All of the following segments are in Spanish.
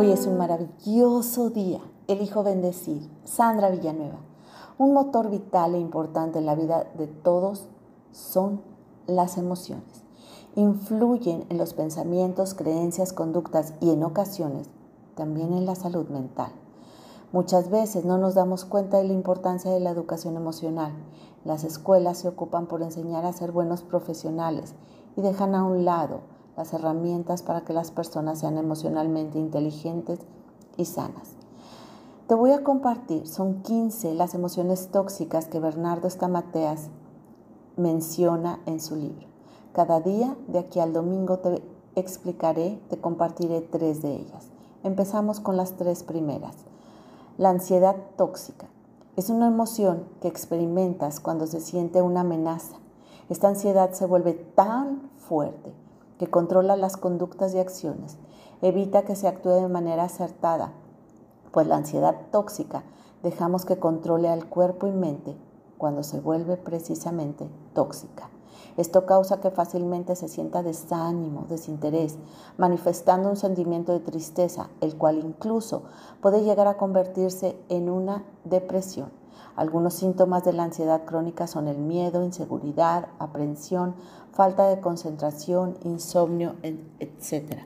Hoy es un maravilloso día. Elijo bendecir. Sandra Villanueva. Un motor vital e importante en la vida de todos son las emociones. Influyen en los pensamientos, creencias, conductas y en ocasiones también en la salud mental. Muchas veces no nos damos cuenta de la importancia de la educación emocional. Las escuelas se ocupan por enseñar a ser buenos profesionales y dejan a un lado las herramientas para que las personas sean emocionalmente inteligentes y sanas. Te voy a compartir, son 15 las emociones tóxicas que Bernardo Stamateas menciona en su libro. Cada día, de aquí al domingo, te explicaré, te compartiré tres de ellas. Empezamos con las tres primeras. La ansiedad tóxica es una emoción que experimentas cuando se siente una amenaza. Esta ansiedad se vuelve tan fuerte que controla las conductas y acciones, evita que se actúe de manera acertada, pues la ansiedad tóxica dejamos que controle al cuerpo y mente cuando se vuelve precisamente tóxica. Esto causa que fácilmente se sienta desánimo, desinterés, manifestando un sentimiento de tristeza, el cual incluso puede llegar a convertirse en una depresión. Algunos síntomas de la ansiedad crónica son el miedo, inseguridad, aprensión, falta de concentración, insomnio, etc.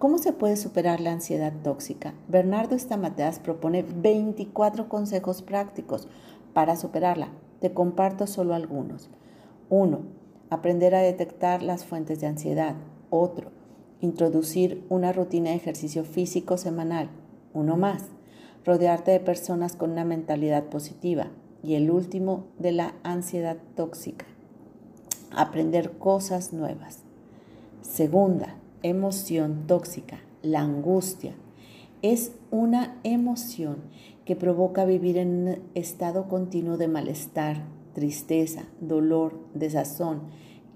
¿Cómo se puede superar la ansiedad tóxica? Bernardo Estamateas propone 24 consejos prácticos para superarla. Te comparto solo algunos. 1. Aprender a detectar las fuentes de ansiedad. Otro. Introducir una rutina de ejercicio físico semanal. Uno más. Rodearte de personas con una mentalidad positiva. Y el último de la ansiedad tóxica. Aprender cosas nuevas. Segunda, emoción tóxica, la angustia. Es una emoción que provoca vivir en un estado continuo de malestar, tristeza, dolor, desazón,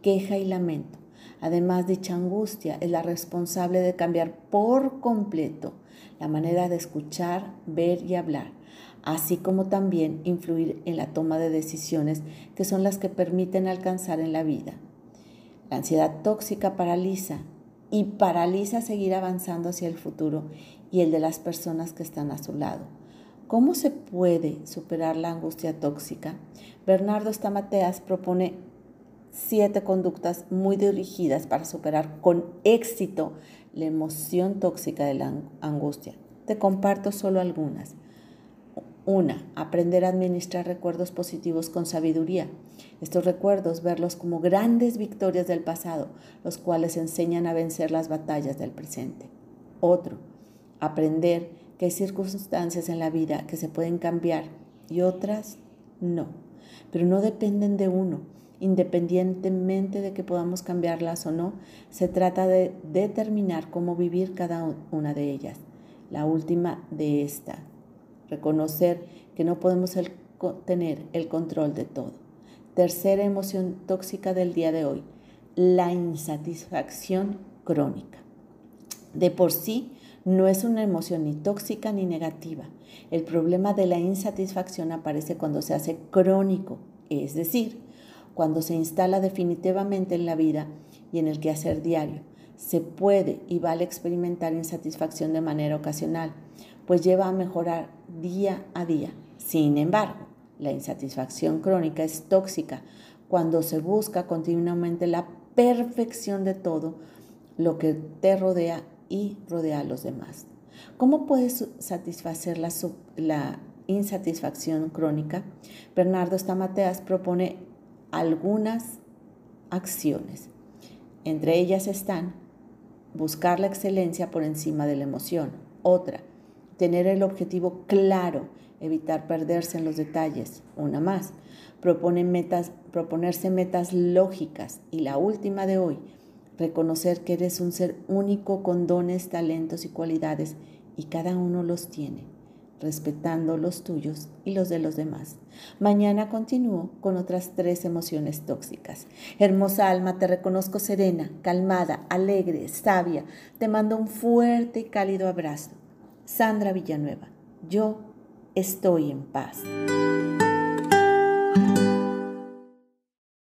queja y lamento. Además, dicha angustia es la responsable de cambiar por completo la manera de escuchar, ver y hablar, así como también influir en la toma de decisiones que son las que permiten alcanzar en la vida. La ansiedad tóxica paraliza y paraliza seguir avanzando hacia el futuro y el de las personas que están a su lado. ¿Cómo se puede superar la angustia tóxica? Bernardo Stamateas propone siete conductas muy dirigidas para superar con éxito la emoción tóxica de la angustia. Te comparto solo algunas. Una, aprender a administrar recuerdos positivos con sabiduría. Estos recuerdos, verlos como grandes victorias del pasado, los cuales enseñan a vencer las batallas del presente. Otro, aprender que hay circunstancias en la vida que se pueden cambiar y otras no, pero no dependen de uno. Independientemente de que podamos cambiarlas o no, se trata de determinar cómo vivir cada una de ellas. La última de esta, reconocer que no podemos tener el control de todo. Tercera emoción tóxica del día de hoy, la insatisfacción crónica. De por sí, no es una emoción ni tóxica ni negativa. El problema de la insatisfacción aparece cuando se hace crónico, es decir, cuando se instala definitivamente en la vida y en el quehacer diario. Se puede y vale experimentar insatisfacción de manera ocasional, pues lleva a mejorar día a día. Sin embargo, la insatisfacción crónica es tóxica cuando se busca continuamente la perfección de todo lo que te rodea y rodea a los demás. ¿Cómo puedes satisfacer la, insatisfacción crónica? Bernardo Stamateas propone algunas acciones. Entre ellas están buscar la excelencia por encima de la emoción. Otra, tener el objetivo claro, evitar perderse en los detalles. Una más, metas, proponerse metas lógicas. Y la última de hoy, reconocer que eres un ser único con dones, talentos y cualidades y cada uno los tiene, respetando los tuyos y los de los demás. Mañana continúo con otras tres emociones tóxicas. Hermosa alma, te reconozco serena, calmada, alegre, sabia. Te mando un fuerte y cálido abrazo. Sandra Villanueva, yo estoy en paz.